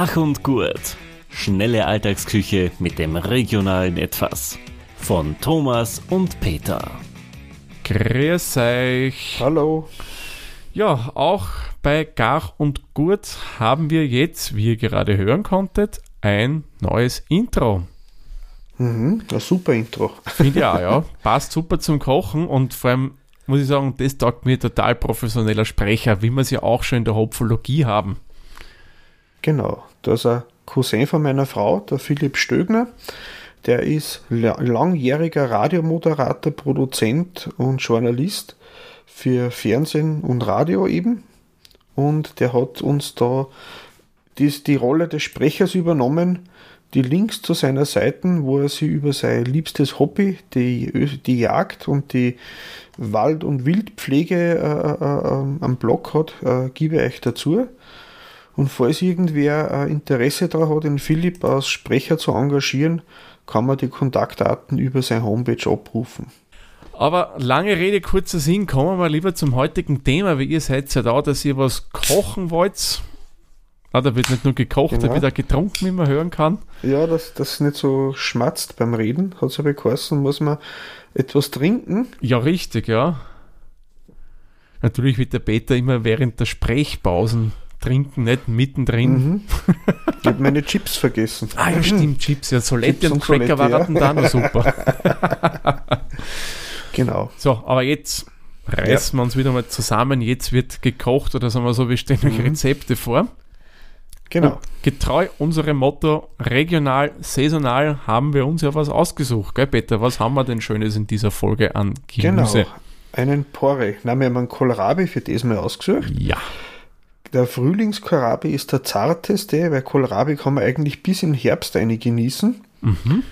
Gach und Gurt. Schnelle Alltagsküche mit dem regionalen Etwas. Von Thomas und Peter. Grüß euch. Hallo. Ja, auch bei Gach und Gurt haben wir jetzt, wie ihr gerade hören konntet, ein neues Intro. Mhm, ein super Intro. Finde ich auch, ja. Passt super zum Kochen und vor allem muss ich sagen, das taugt mir total professioneller Sprecher, wie wir es ja auch schon in der Hopfologie haben. Genau, da ist ein Cousin von meiner Frau, der Philipp Stögner. Der ist langjähriger Radiomoderator, Produzent und Journalist für Fernsehen und Radio eben. Und der hat uns da die, die Rolle des Sprechers übernommen. Die Links zu seiner Seiten, wo er sich über sein liebstes Hobby, die, die Jagd und die Wald- und Wildpflege äh, äh, am Blog hat, äh, gebe ich euch dazu. Und falls irgendwer äh, Interesse daran hat, den Philipp als Sprecher zu engagieren, kann man die Kontaktdaten über seine Homepage abrufen. Aber lange Rede, kurzer Sinn, kommen wir mal lieber zum heutigen Thema, weil ihr seid ja da, dass ihr was kochen wollt. Ah, da wird nicht nur gekocht, genau. da wird auch getrunken, wie man hören kann. Ja, dass das nicht so schmatzt beim Reden, hat es aber geheißen, muss man etwas trinken. Ja, richtig, ja. Natürlich wird der Peter immer während der Sprechpausen trinken, nicht mittendrin. Mhm. Ich habe meine Chips vergessen. Ah ja, stimmt, Chips. Ja, Solette Chips und, Cracker waren ja. da noch super. genau. So, aber jetzt reißen ja. wir uns wieder mal zusammen. Jetzt wird gekocht oder sagen wir so, wir stellen euch mhm. Rezepte vor. Genau. Und getreu unserem Motto regional, saisonal haben wir uns ja was ausgesucht. Gell, Peter? Was haben wir denn Schönes in dieser Folge an Gemüse? Genau. Einen Porre. Na, wir haben einen Kohlrabi für das mal ausgesucht. Ja. Der Frühlingskohlrabi ist der zarteste, weil Kohlrabi kann man eigentlich bis im Herbst eine genießen. Mhm.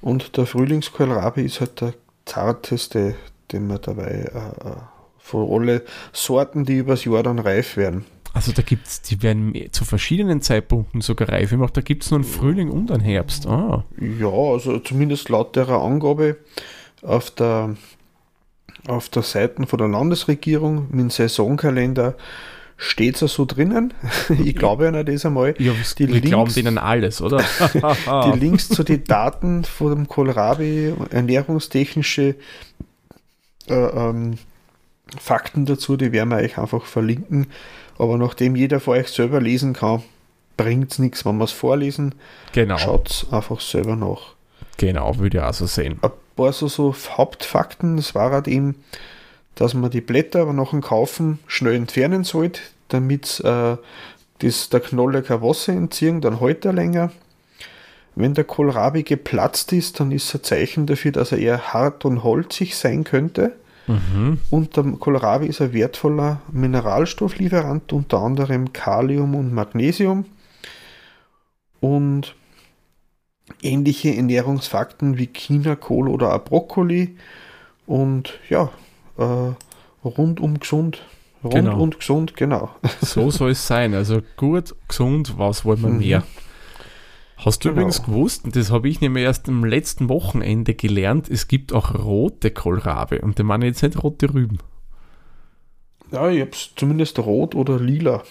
Und der Frühlingskohlrabi ist halt der zarteste, den man dabei äh, äh von alle Sorten, die übers Jahr dann reif werden. Also da gibt es, die werden zu verschiedenen Zeitpunkten sogar reif gemacht. Da gibt es nur einen Frühling und einen Herbst. Ah. Ja, also zumindest laut der Angabe auf der, auf der Seite von der Landesregierung mit dem Saisonkalender steht es ja so drinnen. ich glaube ja das einmal. Ja, die wir Links, glauben denen alles, oder? die Links zu den Daten von dem Kohlrabi, ernährungstechnische äh, ähm, Fakten dazu, die werden wir euch einfach verlinken. Aber nachdem jeder von euch selber lesen kann, bringt es nichts, wenn wir es vorlesen. Genau. Schaut es einfach selber nach. Genau, würde ich auch so sehen. Ein paar so, so Hauptfakten, das war halt eben, dass man die Blätter aber nach dem Kaufen schnell entfernen sollte, damit äh, das, der Knolle kein Wasser entziehen, dann hält er länger. Wenn der Kohlrabi geplatzt ist, dann ist es ein Zeichen dafür, dass er eher hart und holzig sein könnte. Mhm. Und der Kohlrabi ist ein wertvoller Mineralstofflieferant, unter anderem Kalium und Magnesium. Und ähnliche Ernährungsfakten wie Chinakohl oder Brokkoli. Und ja, äh, rundum gesund. Rund genau. und gesund, genau. So soll es sein. Also gut, gesund, was wollen wir mhm. mehr? Hast du genau. übrigens gewusst, und das habe ich nämlich erst am letzten Wochenende gelernt, es gibt auch rote Kohlrabi und die meine jetzt nicht rote Rüben. Ja, ich habe es zumindest rot oder lila.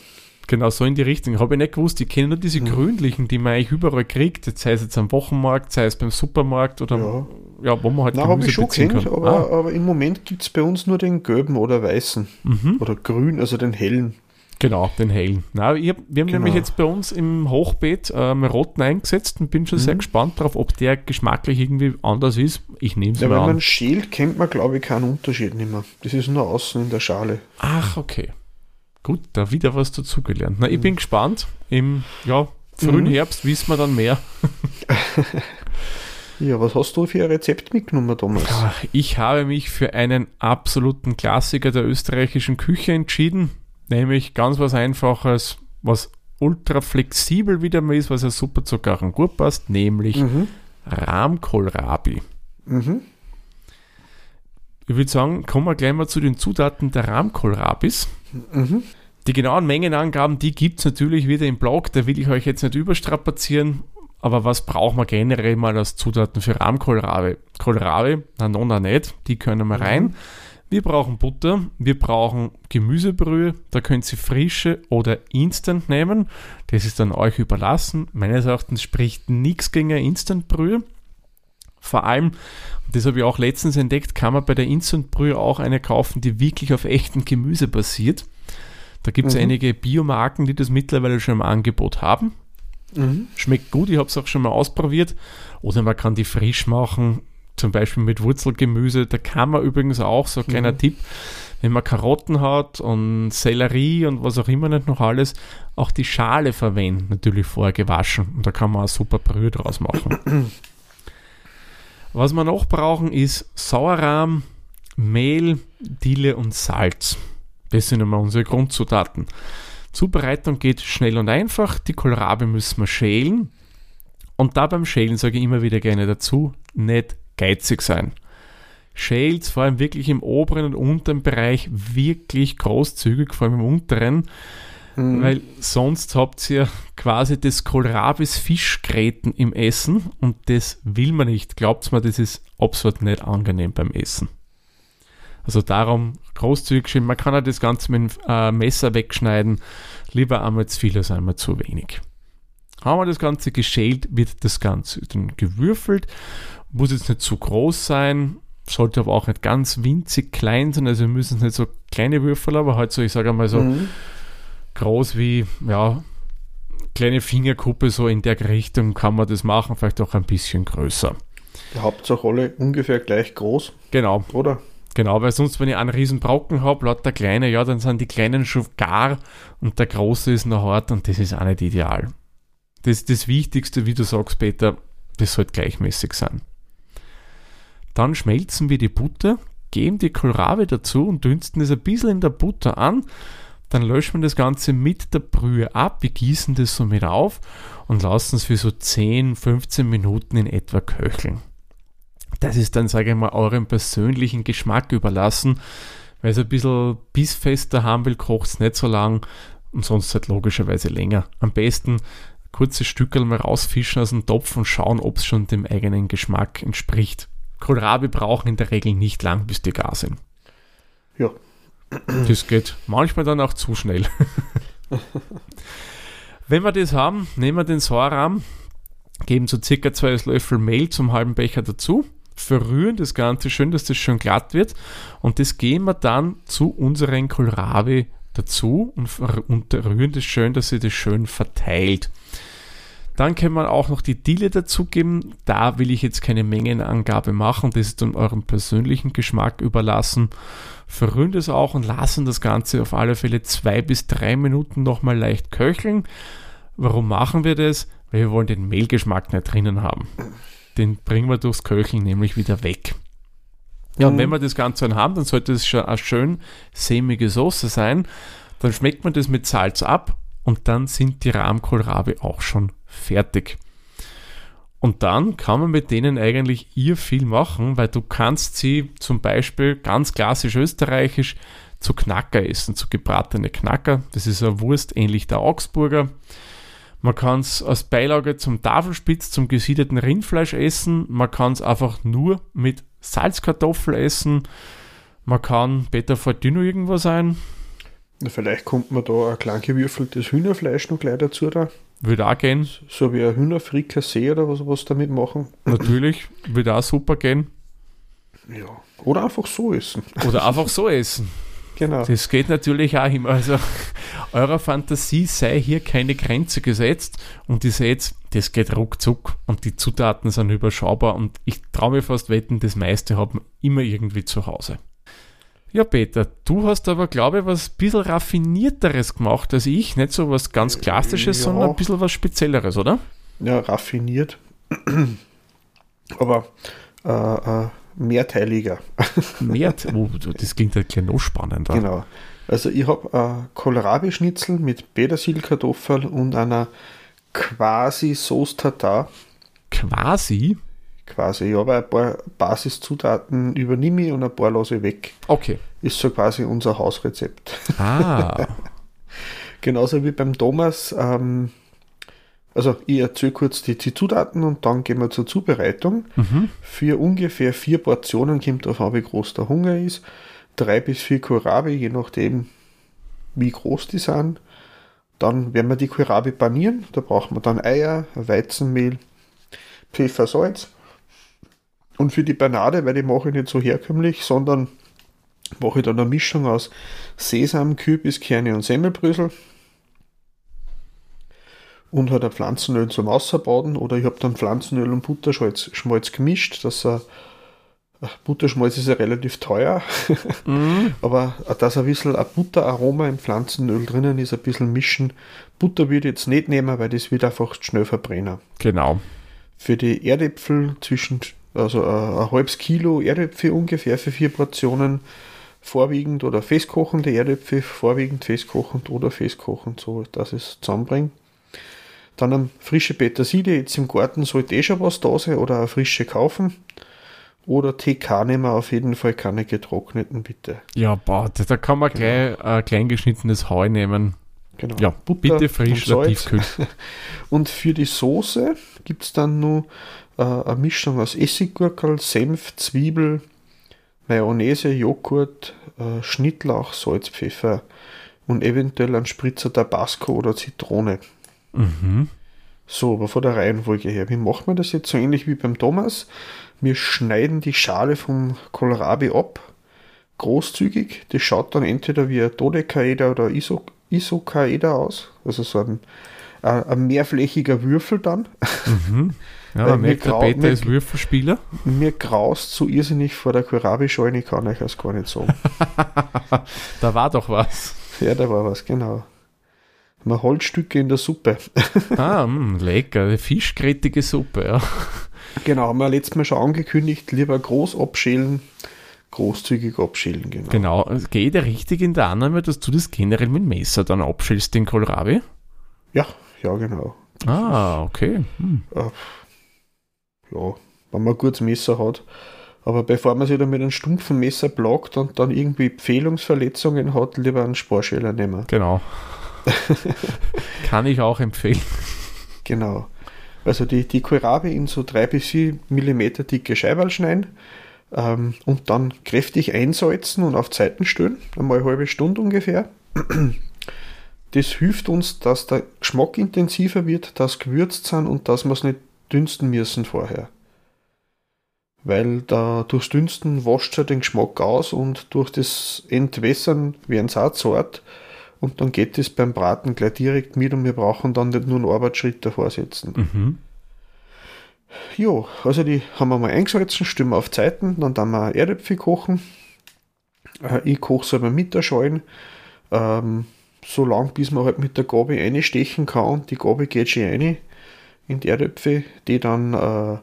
Genau, so in die Richtung. Habe ich nicht gewusst. Ich kenne nur diese hm. grünlichen, die man eigentlich überall kriegt. sei es jetzt am Wochenmarkt, sei es beim Supermarkt oder ja, ja wo man halt Nein, habe ich schon kennt, aber, ah. aber, im Moment gibt es bei uns nur den gelben oder weißen. Mhm. Oder grün, also den hellen. Genau, den hellen. Na, wir haben genau. nämlich jetzt bei uns im Hochbeet ähm, roten eingesetzt und bin schon mhm. sehr gespannt darauf, ob der geschmacklich irgendwie anders ist. Ich nehme es ja, mal wenn an. Wenn man schält, kennt man glaube ich keinen Unterschied nicht mehr. Das ist nur außen in der Schale. Ach, okay. Gut, da wieder was dazugelernt. Na, ich bin gespannt. Im ja, frühen mhm. Herbst wissen wir dann mehr. ja, was hast du für ein Rezept mitgenommen, Thomas? Ich habe mich für einen absoluten Klassiker der österreichischen Küche entschieden Nämlich ganz was Einfaches, was ultra flexibel wieder mal ist, was ja super zu Garn gut passt, nämlich mhm. Rahmkohlrabi. Mhm. Ich würde sagen, kommen wir gleich mal zu den Zutaten der Rahmkohlrabis. Mhm. Die genauen Mengenangaben, die gibt es natürlich wieder im Blog, da will ich euch jetzt nicht überstrapazieren. Aber was braucht man generell mal als Zutaten für Rahmkohlrabi? Kohlrabi, na, no, na, nicht, die können wir rein. Wir brauchen Butter, wir brauchen Gemüsebrühe, da könnt ihr frische oder Instant nehmen. Das ist dann euch überlassen. Meines Erachtens spricht nichts gegen eine Instantbrühe. Vor allem, das habe ich auch letztens entdeckt, kann man bei der Instantbrühe auch eine kaufen, die wirklich auf echtem Gemüse basiert. Da gibt es mhm. einige Biomarken, die das mittlerweile schon im Angebot haben. Mhm. Schmeckt gut, ich habe es auch schon mal ausprobiert. Oder man kann die frisch machen, zum Beispiel mit Wurzelgemüse. Da kann man übrigens auch, so ein kleiner mhm. Tipp, wenn man Karotten hat und Sellerie und was auch immer nicht noch alles, auch die Schale verwenden, natürlich vorher gewaschen. Und da kann man auch super Brühe draus machen. was wir noch brauchen ist Sauerrahm, Mehl, Dille und Salz. Das sind immer unsere Grundzutaten. Zubereitung geht schnell und einfach. Die Kohlrabi müssen wir schälen. Und da beim Schälen sage ich immer wieder gerne dazu, nicht geizig sein. Schält vor allem wirklich im oberen und unteren Bereich wirklich großzügig, vor allem im unteren, mhm. weil sonst habt ihr quasi das Kohlrabis Fischgräten im Essen und das will man nicht. Glaubt mir, das ist absolut nicht angenehm beim Essen. Also darum großzügig schön. Man kann ja das Ganze mit dem äh, Messer wegschneiden. Lieber einmal zu viel als einmal zu wenig. Haben wir das Ganze geschält, wird das Ganze dann gewürfelt. Muss jetzt nicht zu groß sein, sollte aber auch nicht ganz winzig klein sein. Also wir müssen nicht so kleine Würfel, aber halt so, ich sage mal so mhm. Groß wie, ja, kleine Fingerkuppe, so in der Richtung kann man das machen, vielleicht auch ein bisschen größer. Die Hauptsache alle ungefähr gleich groß. Genau. Oder? Genau, weil sonst, wenn ich einen riesen Brocken habe, lauter kleine, ja, dann sind die kleinen schon gar und der große ist noch hart und das ist auch nicht ideal. Das, das Wichtigste, wie du sagst, Peter, das sollte gleichmäßig sein. Dann schmelzen wir die Butter, geben die Kohlrabi dazu und dünsten es ein bisschen in der Butter an. Dann löschen wir das Ganze mit der Brühe ab, wir gießen das somit auf und lassen es für so 10, 15 Minuten in etwa köcheln. Das ist dann, sage ich mal, eurem persönlichen Geschmack überlassen. Weil es ein bisschen bissfester haben will, kocht es nicht so lang und sonst halt logischerweise länger. Am besten kurze Stücke mal rausfischen aus dem Topf und schauen, ob es schon dem eigenen Geschmack entspricht. Kohlrabi brauchen in der Regel nicht lang, bis die gar sind. Ja. Das geht manchmal dann auch zu schnell. Wenn wir das haben, nehmen wir den Sauerrahm, geben so circa zwei Löffel Mehl zum halben Becher dazu, verrühren das Ganze schön, dass das schön glatt wird und das geben wir dann zu unseren Kohlrabi dazu und, und rühren das schön, dass sie das schön verteilt. Dann kann man auch noch die Dille dazugeben. Da will ich jetzt keine Mengenangabe machen. Das ist dann eurem persönlichen Geschmack überlassen. Verrühren das auch und lassen das Ganze auf alle Fälle zwei bis drei Minuten nochmal leicht köcheln. Warum machen wir das? Weil wir wollen den Mehlgeschmack nicht drinnen haben. Den bringen wir durchs Köcheln nämlich wieder weg. Ja, und mhm. wenn wir das Ganze dann haben, dann sollte es schon eine schön sämige Soße sein. Dann schmeckt man das mit Salz ab und dann sind die Rahmkohlrabi auch schon fertig. Und dann kann man mit denen eigentlich ihr viel machen, weil du kannst sie zum Beispiel ganz klassisch österreichisch zu Knacker essen, zu gebratene Knacker. Das ist eine Wurst ähnlich der Augsburger. Man kann es als Beilage zum Tafelspitz, zum gesiedeten Rindfleisch essen. Man kann es einfach nur mit Salzkartoffel essen. Man kann Beta Fortino irgendwo sein. Vielleicht kommt man da ein klein gewürfeltes Hühnerfleisch noch gleich dazu da. Würde auch gehen. So wie ein Hühnerfrikassee oder was, was damit machen. Natürlich, würde auch super gehen. Ja. Oder einfach so essen. Oder einfach so essen. Genau. Das geht natürlich auch immer. Also eurer Fantasie sei hier keine Grenze gesetzt und ihr seht, das geht ruckzuck und die Zutaten sind überschaubar und ich traue mir fast wetten, das meiste hat man immer irgendwie zu Hause. Ja, Peter, du hast aber, glaube ich, was ein bisschen raffinierteres gemacht als ich. Nicht so was ganz Klassisches, ja. sondern ein bisschen was Spezielleres, oder? Ja, raffiniert. aber äh, äh, mehrteiliger. Mehr, oh, das klingt ja gleich noch spannender. Genau. Also ich habe äh, Kohlrabi-Schnitzel mit Petersilkartoffel und einer quasi Sauce Tartar. Quasi? Quasi. Ja, weil ein paar Basiszutaten übernehme ich und ein paar lasse ich weg. Okay. Ist so quasi unser Hausrezept. Ah. Genauso wie beim Thomas. Ähm, also ich erzähle kurz die, Zutaten und dann gehen wir zur Zubereitung. Mhm. Für ungefähr vier Portionen kommt auf an, wie groß der Hunger ist. drei bis vier Kohlrabi, je nachdem, wie groß die sind. Dann werden wir die Kohlrabi panieren. Da brauchen wir dann Eier, Weizenmehl, Pfeffer, Salz. Und für die Panade, weil die mache ich nicht so herkömmlich, sondern mache ich dann eine Mischung aus Sesam, Kürbiskerne und Semmelbrösel. Und halt ein Pflanzenöl zum Ausbaden oder ich habe dann Pflanzenöl und Butterschmalz Schmalz gemischt. Das äh, Butterschmalz ist ja relativ teuer, mm. aber dass ein bisschen ein Butteraroma im Pflanzenöl drinnen ist, ein bisschen mischen. Butter würde ich jetzt nicht nehmen, weil das wird einfach schnell verbrennen. Genau. Für die Erdäpfel zwischen, also ein, ein halbes Kilo Erdäpfel ungefähr für vier Portionen vorwiegend oder festkochende Erdäpfel, vorwiegend festkochend oder festkochend, so dass es zusammenbringe. Dann eine frische Petersilie, jetzt im Garten sollte eh schon was da sein oder eine frische kaufen. Oder TK nehmen wir auf jeden Fall keine getrockneten, bitte. Ja, boah, da kann man genau. gleich ein klein geschnittenes Heu nehmen. Genau. Ja, Butter bitte frisch oder tiefkühl. Und für die Soße gibt es dann nur äh, eine Mischung aus Essiggurkel, Senf, Zwiebel, Mayonnaise, Joghurt, äh, Schnittlauch, Salz, Pfeffer und eventuell ein Spritzer Tabasco oder Zitrone. Mhm. So, aber von der Reihenfolge her, wie macht man das jetzt so ähnlich wie beim Thomas? Wir schneiden die Schale vom Kohlrabi ab, großzügig. Das schaut dann entweder wie ein Dodekaeder oder Iso Isokaeder aus, also so ein, ein, ein mehrflächiger Würfel dann. Mhm. Ja, man merkt, der Peter ist Würfelspieler. Mir graust so irrsinnig vor der Kohlrabi-Scheune, kann ich es gar nicht sagen. da war doch was. Ja, da war was, genau. Mal Holzstücke in der Suppe. ah, mh, mm, lecker, fischgrätige Suppe, ja. Genau, haben wir letztes Mal schon angekündigt, lieber groß abschälen, großzügig abschälen, genau. Genau, geht er richtig in der Annahme, dass du das generell mit Messer dann abschälst, den Kohlrabi? Ja, ja, genau. Ah, okay. Hm. Äh, ja, wenn man ein gutes Messer hat. Aber bevor man sich dann mit einem stumpfen Messer plagt und dann irgendwie Empfehlungsverletzungen hat, lieber einen Sparschäler nehmen. Genau. Kann ich auch empfehlen. Genau. Also die, die Kohlrabi in so 3 bis 4 mm dicke Scheiben schneiden ähm, und dann kräftig einsalzen und auf Zeiten stellen, einmal eine halbe Stunde ungefähr. Das hilft uns, dass der Geschmack intensiver wird, dass gewürzt sind und dass wir es nicht dünsten müssen vorher. Weil da durchs Dünsten wascht er den Geschmack aus und durch das Entwässern werden sie auch zart und dann geht es beim Braten gleich direkt mit und wir brauchen dann nicht nur einen Arbeitsschritt davor setzen. Mhm. Jo, also die haben wir mal eingesalzen, stimmen auf Zeiten, dann dann wir Erdäpfel kochen. Äh, ich koche selber mit der Schalen, ähm, so lang bis man halt mit der Gabel einstechen kann. Die Gabel geht schon rein in die Erdäpfel, die dann äh,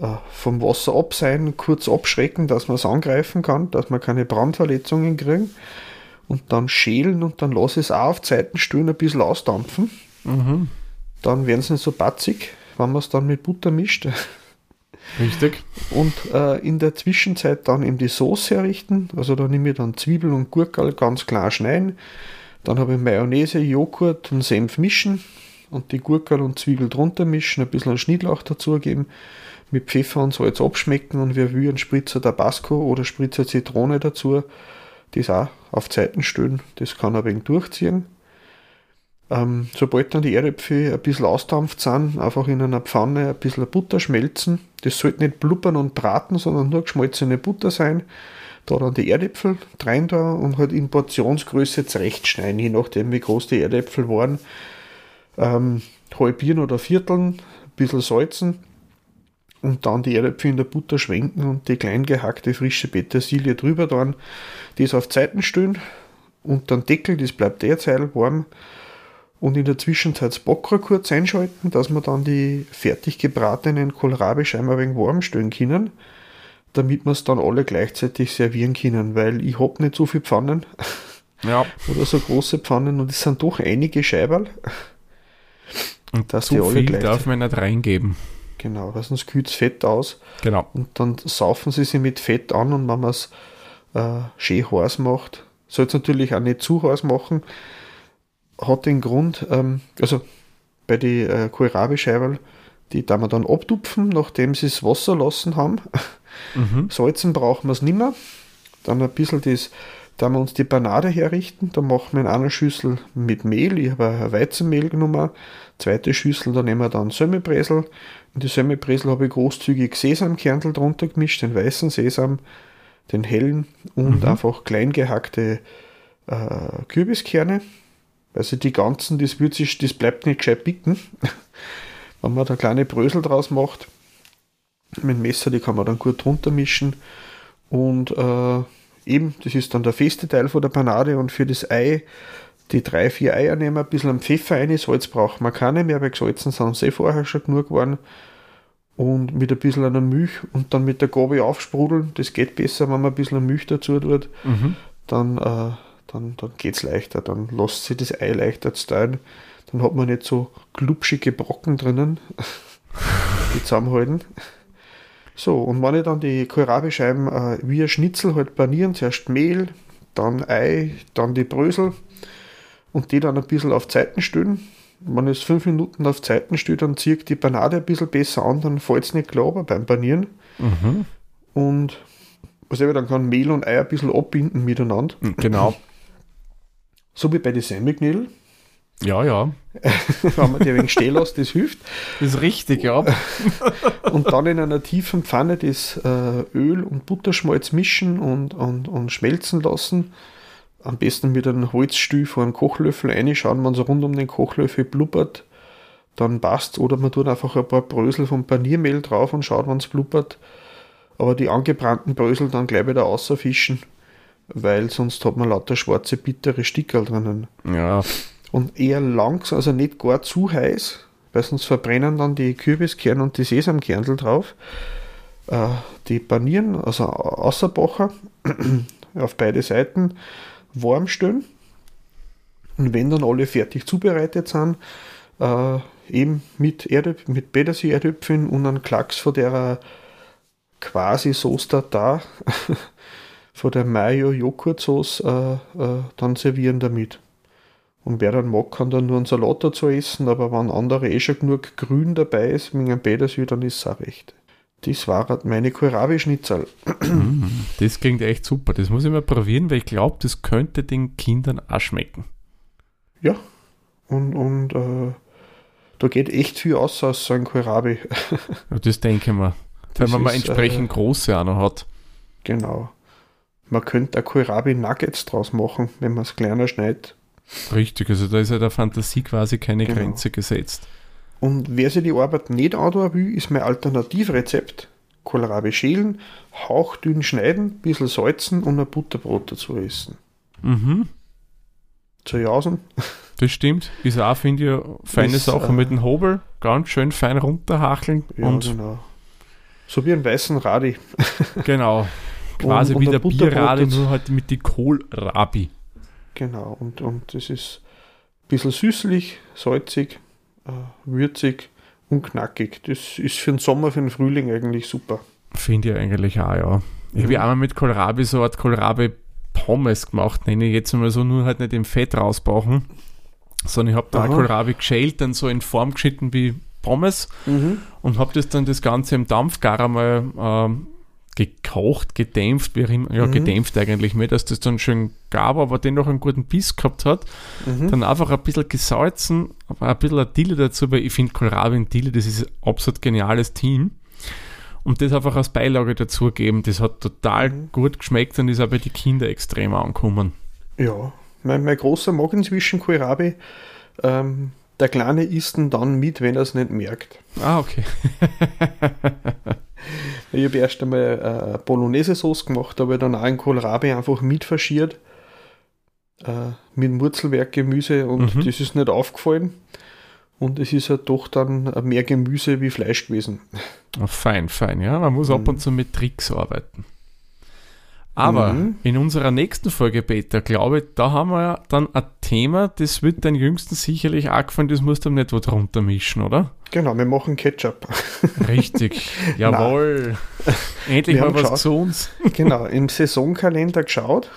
äh, vom Wasser ab sein, kurz abschrecken, dass man es angreifen kann, dass man keine Brandverletzungen kriegen und dann schälen und dann lasse ich es auch auf Zeitenstühlen ein bisschen ausdampfen. Mhm. Dann werden sie nicht so batzig, wenn man es dann mit Butter mischt. Richtig. Und äh, in der Zwischenzeit dann eben die Soße errichten. Also da nehme ich dann Zwiebeln und Gurkel ganz klar schneiden. Dann habe ich Mayonnaise, Joghurt und Senf mischen und die Gurkel und Zwiebel drunter mischen, ein bisschen Schnittlauch dazugeben, mit Pfeffer und Salz abschmecken und wir einen Spritzer Tabasco oder Spritzer Zitrone dazu das auch auf Zeiten stellen. Das kann ein wenig durchziehen. Ähm, sobald dann die Erdäpfel ein bisschen ausdampft sind, einfach in einer Pfanne ein bisschen Butter schmelzen. Das sollte nicht blubbern und braten, sondern nur geschmolzene Butter sein. Da dann die Erdäpfel rein da und halt in Portionsgröße zurechtschneiden, je nachdem wie groß die Erdäpfel waren. Ähm, halbieren oder vierteln, ein bisschen salzen und dann die Erdäpfel in der Butter schwenken und die klein gehackte frische Petersilie drüber dann, das auf Zeiten stellen und dann Deckel, das bleibt derzeit warm und in der Zwischenzeit das Backrohr kurz einschalten, dass wir dann die fertig gebratenen Kohlrabi scheinbar ein wenig warm stellen können, damit wir es dann alle gleichzeitig servieren können, weil ich habe nicht so viele Pfannen ja. oder so große Pfannen und es sind doch einige Scheiberl. Und dass so die alle darf man nicht reingeben. Genau, weil sonst kühlt es Fett aus. Genau. Und dann saufen sie sich mit Fett an und wenn man es äh, schön heiß macht, soll es natürlich auch nicht zu heiß machen, hat den Grund, ähm, also bei den äh, Kohlrabi-Scheiberl, die da wir dann abtupfen, nachdem sie das Wasser lassen haben. Mhm. Salzen brauchen wir es nicht mehr. Dann ein bisschen das, da wir uns die Panade herrichten, da machen wir in einer Schüssel mit Mehl, ich habe ein Weizenmehl genommen, zweite Schüssel, da nehmen wir dann Semmelbresel. In die Semmelbresel habe ich großzügig Sesamkerntel drunter gemischt, den weißen Sesam, den hellen und mhm. einfach klein gehackte äh, Kürbiskerne. Also die ganzen, das wird sich, das bleibt nicht gescheit bicken. Wenn man da kleine Brösel draus macht, mit dem Messer, die kann man dann gut drunter mischen. Und äh, eben, das ist dann der feste Teil von der Panade und für das Ei, die drei, vier Eier nehmen, ein bisschen am Pfeffer rein, Salz braucht man keine mehr, weil gesalzen sind sie eh vorher schon genug geworden. Und mit ein bisschen einer Milch und dann mit der Gabel aufsprudeln, das geht besser, wenn man ein bisschen Milch dazu tut. Mhm. Dann äh, dann, dann geht es leichter, dann lässt sich das Ei leichter steuern. Dann hat man nicht so glubschige Brocken drinnen, die zusammenhalten. So, und wenn ich dann die Kohlrabi-Scheiben äh, wie ein Schnitzel halt panieren, zuerst Mehl, dann Ei, dann die Brösel und die dann ein bisschen auf Zeiten stellen. Wenn ich es fünf Minuten auf Zeiten stelle, dann ziehe ich die Panade ein bisschen besser an, dann fällt es nicht klar beim Panieren. Mhm. Und was ich dann kann Mehl und Ei ein bisschen abbinden miteinander. Genau. So wie bei den Semmelknödel. Ja, ja. Wenn man die ein wenig stehen lässt, das hilft. Das ist richtig, ja. und dann in einer tiefen Pfanne das äh, Öl und Butterschmalz mischen und, und, und schmelzen lassen. Am besten mit einem Holzstühl vor einem Kochlöffel reinschauen, wenn so rund um den Kochlöffel blubbert, dann passt Oder man tut einfach ein paar Brösel vom Paniermehl drauf und schaut, wenn es blubbert. Aber die angebrannten Brösel dann gleich wieder außerfischen weil sonst hat man lauter schwarze, bittere Stickerl drinnen. Ja. Und eher langsam, also nicht gar zu heiß, weil sonst verbrennen dann die Kürbiskerne und die Sesamkerntel drauf. Äh, die panieren, also außerbacher, auf beide Seiten warm stellen. Und wenn dann alle fertig zubereitet sind, äh, eben mit, Erdöp mit Petersil-Erdöpfeln und einem Klacks von der quasi Soße da von der Mayo-Joghurt-Sauce äh, äh, dann servieren damit. Und wer dann mag, kann dann nur einen Salat dazu essen, aber wenn andere eh schon genug Grün dabei ist, mit einem Petersil, dann ist es auch recht. Das war halt meine Kohlrabi-Schnitzel. Das klingt echt super. Das muss ich mal probieren, weil ich glaube, das könnte den Kindern auch schmecken. Ja, und, und äh, da geht echt viel aus aus so einem Kohlrabi. Ja, das denke ich mir. Wenn man mal entsprechend äh, große auch noch hat. Genau. Man könnte Kohlrabi Nuggets draus machen, wenn man es kleiner schneidet. Richtig, also da ist ja der Fantasie quasi keine genau. Grenze gesetzt. Und wer sich die Arbeit nicht antun will, ist mein Alternativrezept. Kohlrabi schälen, hauchdünn schneiden, bisschen salzen und ein Butterbrot dazu essen. Mhm. Zu jausen. Das stimmt. Ist auch, finde ich, eine feine ist, Sache äh, mit dem Hobel. Ganz schön fein runterhacheln. Ja, und genau. So wie ein weißen Radi. genau. Quasi und, wie der Bierrabi, nur halt mit die Kohlrabi. Genau, und, und das ist ein bisschen süßlich, salzig, äh, würzig und knackig. Das ist für den Sommer, für den Frühling eigentlich super. Finde ich eigentlich auch, ja. Ich habe ja einmal mit Kohlrabi so eine Art Kohlrabi Pommes gemacht, nenne ich jetzt mal so, nur halt nicht im Fett rausbauen, sondern ich habe da Kohlrabi geschält, dann so in Form geschnitten wie Pommes mhm. und habe das dann das Ganze im Dampfgarer mal ähm, gekocht, gedämpft, wie immer, ja, mhm. gedämpft eigentlich mehr, dass das dann schön gab, aber dennoch einen guten Biss gehabt hat. Mhm. Dann einfach ein bisschen gesalzen, aber ein bisschen Dille dazu, weil ich finde Kohlrabi und Dille, das ist ein absolut geniales Team. Und das einfach als Beilage dazugeben, das hat total mhm. gut geschmeckt und ist auch bei den Kindern extrem angekommen. Ja, mein, mein großer mag inzwischen Kohlrabi. Ähm, der Kleine isst ihn dann mit, wenn er es nicht merkt. Ah, okay. Ich habe erst einmal äh, Bolognese-Sauce gemacht, habe dann auch einen Kohlrabi einfach mit verschiert. Äh, mit Murzelwerkgemüse und mhm. das ist nicht aufgefallen. Und es ist halt doch dann mehr Gemüse wie Fleisch gewesen. Oh, fein, fein, ja. Man muss mhm. ab und zu mit Tricks arbeiten. Aber mhm. in unserer nächsten Folge, Peter, glaube ich, da haben wir dann ein Thema, das wird dein Jüngsten sicherlich auch gefallen, das musst du nicht wo drunter mischen, oder? Genau, wir machen Ketchup. Richtig, jawohl. Endlich wir mal was geschaut, zu uns. genau, im Saisonkalender geschaut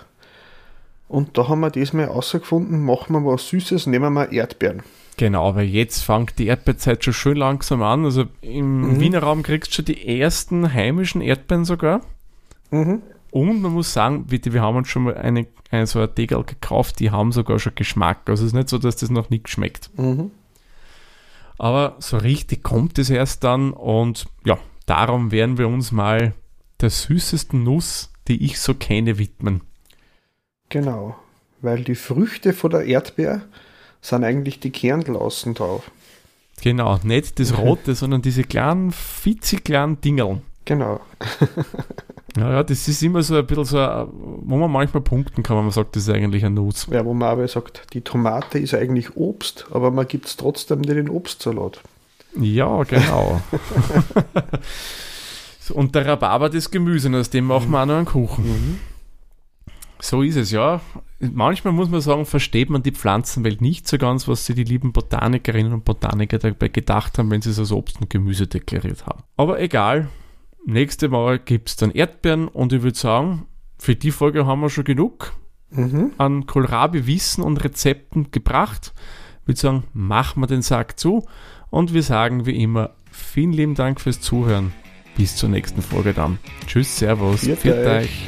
und da haben wir diesmal herausgefunden, machen wir was Süßes, nehmen wir Erdbeeren. Genau, weil jetzt fängt die Erdbeerzeit schon schön langsam an. Also im mhm. Wiener Raum kriegst du schon die ersten heimischen Erdbeeren sogar. Mhm Und man muss sagen, bitte, wir haben uns schon mal eine, eine so ein Tegel gekauft, die haben sogar schon Geschmack. Also es ist nicht so, dass das noch nicht schmeckt. Mhm. Aber so richtig kommt es erst dann und ja, darum werden wir uns mal der süßesten Nuss, die ich so kenne, widmen. Genau, weil die Früchte von der Erdbeer sind eigentlich die Kernel außen drauf. Genau, nicht das Rote, sondern diese kleinen, fitzig kleinen Dingeln. Genau. Ja, ja, das ist immer so ein bisschen so, wo man manchmal punkten kann, wenn man sagt, das ist eigentlich ein Nuss. Ja, wo man aber sagt, die Tomate ist eigentlich Obst, aber man gibt es trotzdem nicht in Obstsalat. Ja, genau. Und der Rhabarber das Gemüse, aus dem machen wir auch noch einen Kuchen. Mhm. So ist es, ja. Manchmal muss man sagen, versteht man die Pflanzenwelt nicht so ganz, was sie die lieben Botanikerinnen und Botaniker dabei gedacht haben, wenn sie es als Obst und Gemüse deklariert haben. Aber egal, nächste Woche gibt es dann Erdbeeren und ich würde sagen, für die Folge haben wir schon genug Mhm. an Kohlrabi-Wissen und Rezepten gebracht. Ich würde sagen, machen wir den Sack zu und wir sagen wie immer vielen lieben Dank fürs Zuhören. Bis zur nächsten Folge dann. Tschüss, Servus, Viert euch.